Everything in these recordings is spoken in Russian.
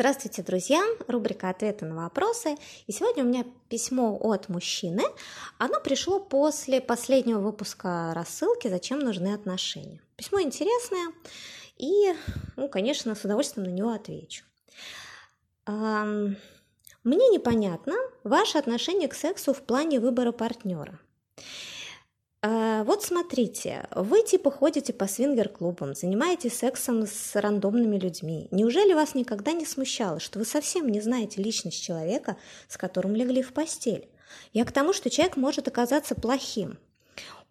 Здравствуйте, друзья! Рубрика «Ответы на вопросы». И сегодня у меня письмо от мужчины. Оно пришло после последнего выпуска рассылки «Зачем нужны отношения?». Письмо интересное, и, ну, конечно, с удовольствием на него отвечу. Мне непонятно ваше отношение к сексу в плане выбора партнера. А, вот смотрите, вы типа ходите по свингер-клубам, занимаетесь сексом с рандомными людьми. Неужели вас никогда не смущало, что вы совсем не знаете личность человека, с которым легли в постель? Я к тому, что человек может оказаться плохим.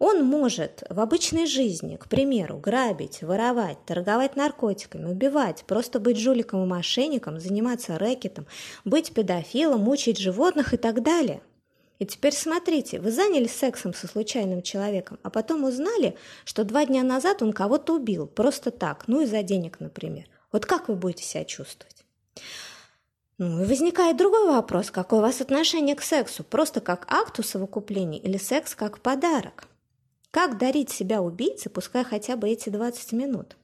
Он может в обычной жизни, к примеру, грабить, воровать, торговать наркотиками, убивать, просто быть жуликом и мошенником, заниматься рэкетом, быть педофилом, мучить животных и так далее – и теперь смотрите, вы занялись сексом со случайным человеком, а потом узнали, что два дня назад он кого-то убил, просто так, ну из-за денег, например. Вот как вы будете себя чувствовать? Ну и возникает другой вопрос, какое у вас отношение к сексу, просто как акту совокупления или секс как подарок? Как дарить себя убийце, пускай хотя бы эти 20 минут?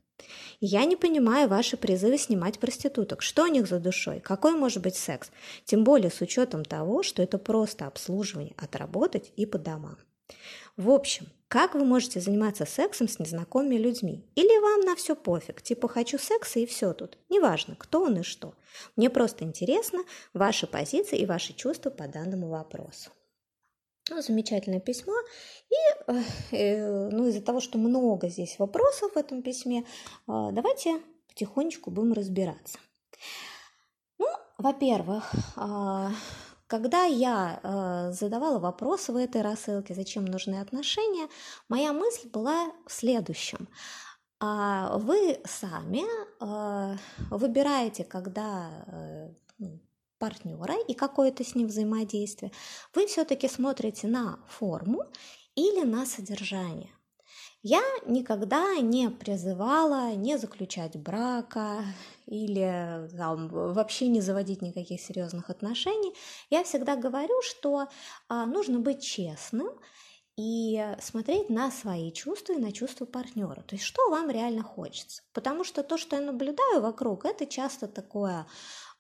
Я не понимаю ваши призывы снимать проституток. Что у них за душой? Какой может быть секс? Тем более с учетом того, что это просто обслуживание, отработать и по домам. В общем, как вы можете заниматься сексом с незнакомыми людьми? Или вам на все пофиг, типа хочу секса и все тут. Неважно, кто он и что. Мне просто интересно ваши позиции и ваши чувства по данному вопросу. Ну, замечательное письмо. И э, ну, из-за того, что много здесь вопросов в этом письме, э, давайте потихонечку будем разбираться. Ну, во-первых, э, когда я задавала вопросы в этой рассылке, зачем нужны отношения, моя мысль была в следующем. А вы сами выбираете, когда ну, партнера и какое-то с ним взаимодействие, вы все-таки смотрите на форму или на содержание. Я никогда не призывала не заключать брака или там, вообще не заводить никаких серьезных отношений. Я всегда говорю, что а, нужно быть честным и смотреть на свои чувства и на чувства партнера. То есть, что вам реально хочется. Потому что то, что я наблюдаю вокруг, это часто такое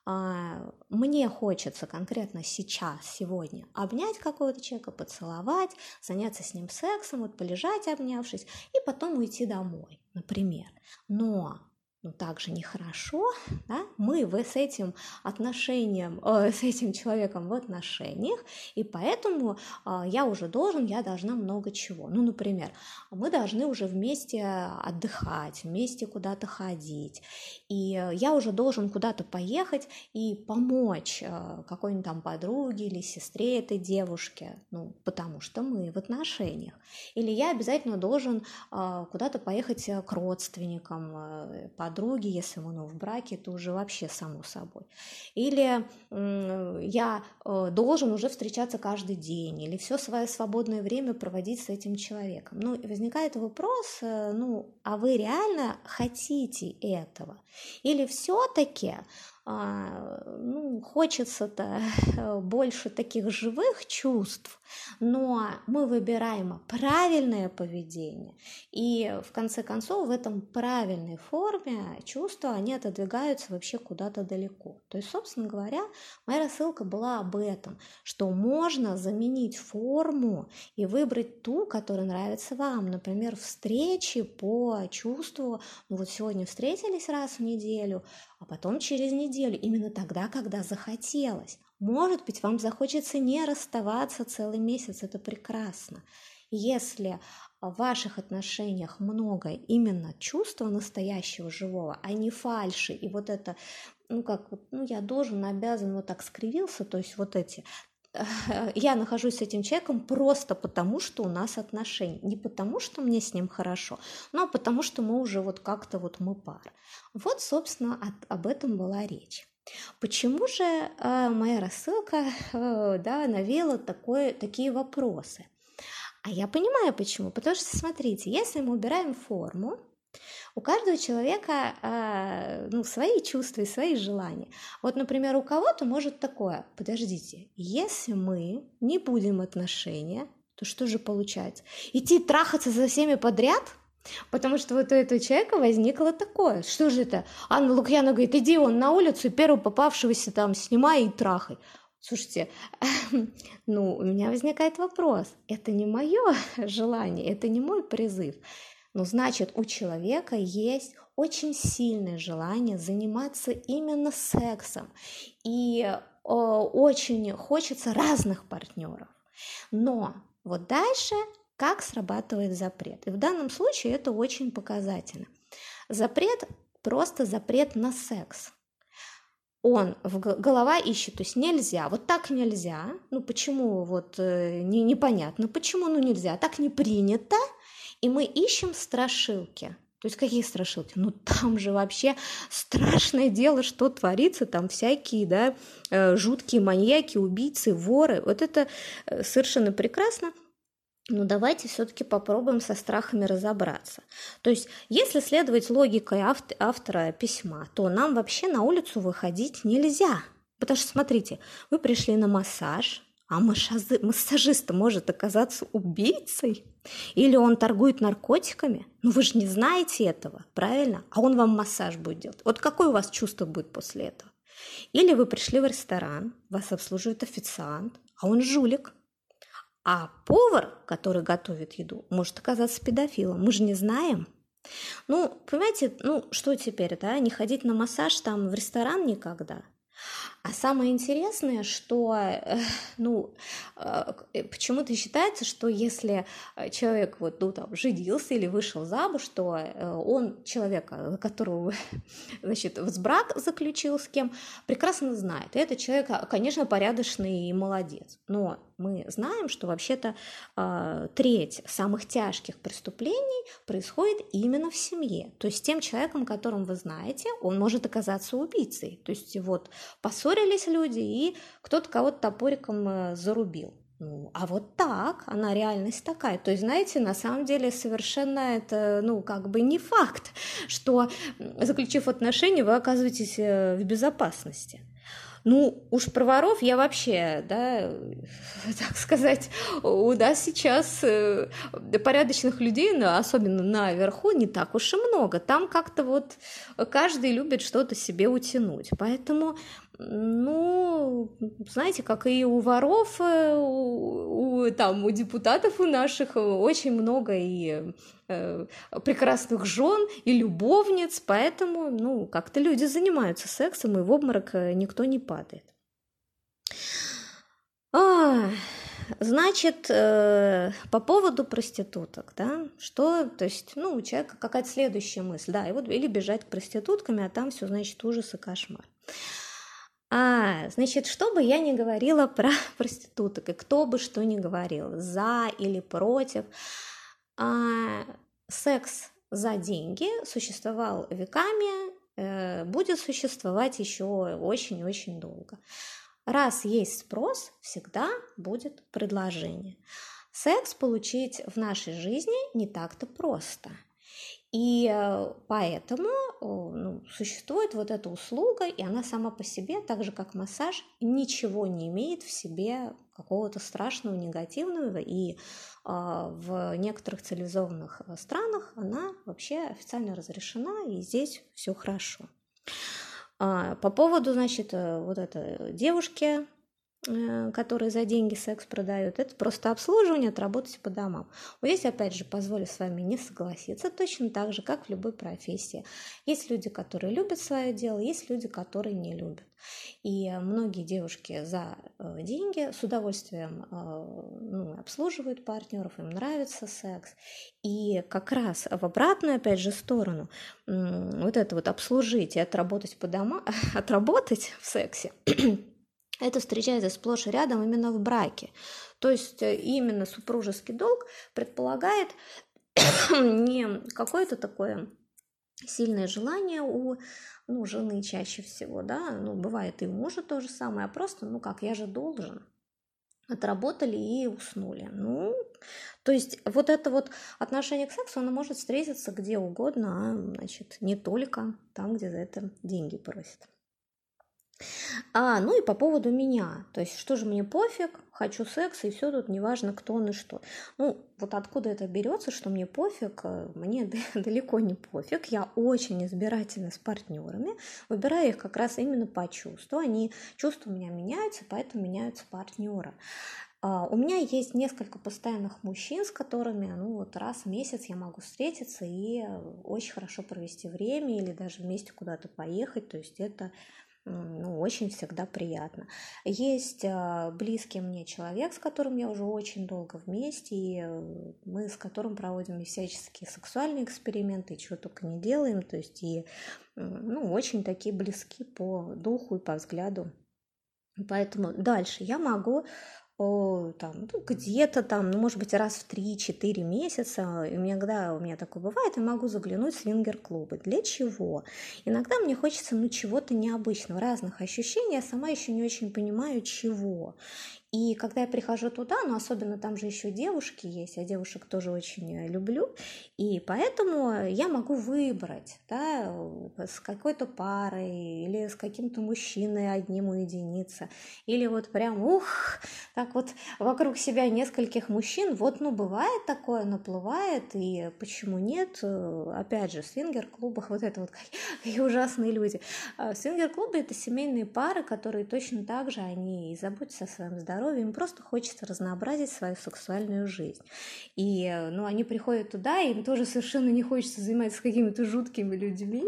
мне хочется конкретно сейчас, сегодня обнять какого-то человека, поцеловать, заняться с ним сексом, вот полежать обнявшись и потом уйти домой, например. Но ну, также нехорошо, да, мы с этим отношением, э, с этим человеком в отношениях, и поэтому э, я уже должен, я должна много чего. Ну, например, мы должны уже вместе отдыхать, вместе куда-то ходить, и я уже должен куда-то поехать и помочь э, какой-нибудь там подруге или сестре этой девушки, ну, потому что мы в отношениях. Или я обязательно должен э, куда-то поехать к родственникам, э, подруги, если мы ну, в браке, то уже вообще само собой. Или я э, должен уже встречаться каждый день, или все свое свободное время проводить с этим человеком. Ну, и возникает вопрос, э, ну, а вы реально хотите этого? Или все-таки ну, хочется-то больше таких живых чувств, но мы выбираем правильное поведение, и в конце концов в этом правильной форме чувства, они отодвигаются вообще куда-то далеко. То есть, собственно говоря, моя рассылка была об этом, что можно заменить форму и выбрать ту, которая нравится вам. Например, встречи по чувству, ну вот сегодня встретились раз в неделю, а потом через неделю, именно тогда, когда захотелось. Может быть, вам захочется не расставаться целый месяц, это прекрасно. Если в ваших отношениях много именно чувства настоящего живого, а не фальши, и вот это, ну как, ну я должен, обязан, вот так скривился, то есть вот эти я нахожусь с этим человеком просто потому, что у нас отношения. Не потому, что мне с ним хорошо, но потому, что мы уже вот как-то вот мы пара. Вот, собственно, от, об этом была речь. Почему же э, моя рассылка э, да, навела такое, такие вопросы? А я понимаю почему. Потому что, смотрите, если мы убираем форму, у каждого человека э, ну, свои чувства и свои желания. Вот, например, у кого-то может такое, подождите, если мы не будем отношения, то что же получается? Идти трахаться за всеми подряд? Потому что вот у этого человека возникло такое. Что же это? Анна Лукьяна говорит, иди он на улицу, первого попавшегося там снимай и трахай. Слушайте, ну, у меня возникает вопрос. Это не мое желание, это не мой призыв. Ну, значит, у человека есть очень сильное желание заниматься именно сексом. И э, очень хочется разных партнеров. Но вот дальше как срабатывает запрет. И в данном случае это очень показательно. Запрет просто запрет на секс. Он в голова ищет, то есть нельзя, вот так нельзя. Ну почему вот э, не, непонятно, почему ну нельзя, так не принято. И мы ищем страшилки. То есть какие страшилки? Ну там же вообще страшное дело, что творится, там всякие, да, э, жуткие маньяки, убийцы, воры. Вот это э, совершенно прекрасно. Но давайте все-таки попробуем со страхами разобраться. То есть, если следовать логике автора письма, то нам вообще на улицу выходить нельзя. Потому что, смотрите, вы пришли на массаж, а массажист может оказаться убийцей? Или он торгует наркотиками? Ну вы же не знаете этого, правильно? А он вам массаж будет делать. Вот какое у вас чувство будет после этого? Или вы пришли в ресторан, вас обслуживает официант, а он жулик, а повар, который готовит еду, может оказаться педофилом. Мы же не знаем. Ну, понимаете, ну что теперь, да, не ходить на массаж там в ресторан никогда – а самое интересное, что, э, ну, э, э, почему-то считается, что если человек вот, ну, там, женился или вышел замуж, то он человека, которого, значит, в брак заключил с кем, прекрасно знает. И этот человек, конечно, порядочный и молодец. Но мы знаем, что вообще-то треть самых тяжких преступлений происходит именно в семье. То есть тем человеком, которым вы знаете, он может оказаться убийцей. То есть вот поссорились люди, и кто-то кого-то топориком э, зарубил. Ну, а вот так, она реальность такая. То есть, знаете, на самом деле совершенно это, ну, как бы не факт, что, заключив отношения, вы оказываетесь э, в безопасности. Ну, уж про воров я вообще, да, так сказать, у нас сейчас э, порядочных людей, особенно наверху, не так уж и много. Там как-то вот каждый любит что-то себе утянуть. Поэтому ну, знаете, как и у воров, э, у, у, там, у депутатов у наших очень много и э, прекрасных жен, и любовниц, поэтому, ну, как-то люди занимаются сексом, и в обморок э, никто не падает. А, значит, э, по поводу проституток, да, что, то есть, ну, у человека какая-то следующая мысль, да, и вот или бежать к проституткам, а там все, значит, ужас и кошмар. А, значит, что бы я ни говорила про проституток, и кто бы что ни говорил, за или против, а, секс за деньги существовал веками, э, будет существовать еще очень-очень долго. Раз есть спрос, всегда будет предложение. Секс получить в нашей жизни не так-то просто – и э, поэтому ну, существует вот эта услуга, и она сама по себе, так же как массаж, ничего не имеет в себе какого-то страшного, негативного, и а, в некоторых цивилизованных э, странах она вообще официально разрешена, и здесь все хорошо. А, по поводу, значит, э, вот этой девушки, Э, которые за деньги секс продают, это просто обслуживание, отработать по домам. Вот здесь, опять же, позволю с вами не согласиться, точно так же, как в любой профессии. Есть люди, которые любят свое дело, есть люди, которые не любят. И многие девушки за э, деньги с удовольствием э, ну, обслуживают партнеров, им нравится секс. И как раз в обратную, опять же, сторону, вот это вот обслужить и отработать по домам, отработать в сексе – это встречается сплошь и рядом именно в браке. То есть э, именно супружеский долг предполагает не какое-то такое сильное желание у ну, жены чаще всего, да, ну, бывает и у мужа то же самое, а просто, ну, как, я же должен. Отработали и уснули. Ну, то есть вот это вот отношение к сексу, оно может встретиться где угодно, а, значит, не только там, где за это деньги просят. А, ну и по поводу меня. То есть, что же мне пофиг, хочу секса, и все тут неважно, кто он и что. Ну, вот откуда это берется, что мне пофиг, э, мне далеко не пофиг. Я очень избирательна с партнерами, выбираю их как раз именно по чувству. Они, чувства у меня меняются, поэтому меняются партнеры. А, у меня есть несколько постоянных мужчин, с которыми, ну вот раз в месяц я могу встретиться и э, очень хорошо провести время или даже вместе куда-то поехать. То есть это ну, очень всегда приятно. Есть а, близкий мне человек, с которым я уже очень долго вместе, и э, мы с которым проводим всяческие сексуальные эксперименты, и чего только не делаем, то есть и ну, очень такие близки по духу и по взгляду. Поэтому дальше я могу там, ну, где-то там, ну, может быть, раз в 3-4 месяца, и иногда у меня такое бывает, я могу заглянуть в свингер-клубы. Для чего? Иногда мне хочется, ну, чего-то необычного, разных ощущений, я сама еще не очень понимаю, чего. И когда я прихожу туда, ну, особенно там же еще девушки есть, я девушек тоже очень э, люблю, и поэтому я могу выбрать, да, с какой-то парой или с каким-то мужчиной одним уединиться, или вот прям, ух, так вот вокруг себя нескольких мужчин, вот, ну, бывает такое, наплывает, и почему нет, опять же, в свингер-клубах вот это вот какие ужасные люди. А свингер-клубы — это семейные пары, которые точно так же, они и заботятся о своем здоровье, здоровья, им просто хочется разнообразить свою сексуальную жизнь. И ну, они приходят туда, им тоже совершенно не хочется заниматься какими-то жуткими людьми.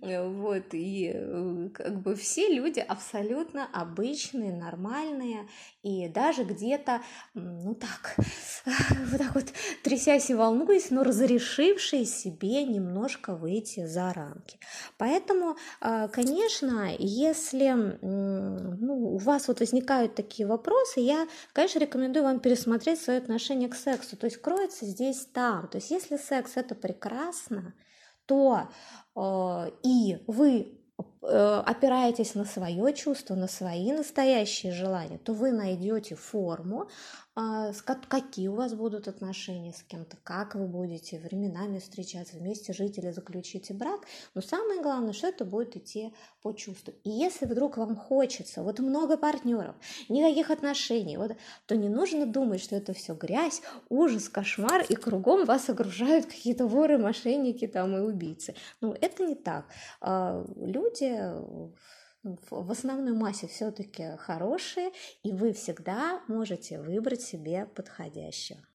Вот, и э, как бы все люди абсолютно обычные, нормальные, и даже где-то, ну так, вот так вот трясясь и волнуясь, но разрешившие себе немножко выйти за рамки. Поэтому, конечно, если ну, у вас вот возникают такие вопросы, вопросы, я, конечно, рекомендую вам пересмотреть свое отношение к сексу. То есть кроется здесь там. То есть если секс это прекрасно, то э, и вы опираетесь на свое чувство, на свои настоящие желания, то вы найдете форму, а, какие у вас будут отношения с кем-то, как вы будете временами встречаться, вместе жить или заключите брак. Но самое главное, что это будет идти по чувству. И если вдруг вам хочется, вот много партнеров, никаких отношений, вот, то не нужно думать, что это все грязь, ужас, кошмар, и кругом вас окружают какие-то воры, мошенники там и убийцы. Ну, это не так. А, люди в основной массе все-таки хорошие, и вы всегда можете выбрать себе подходящего.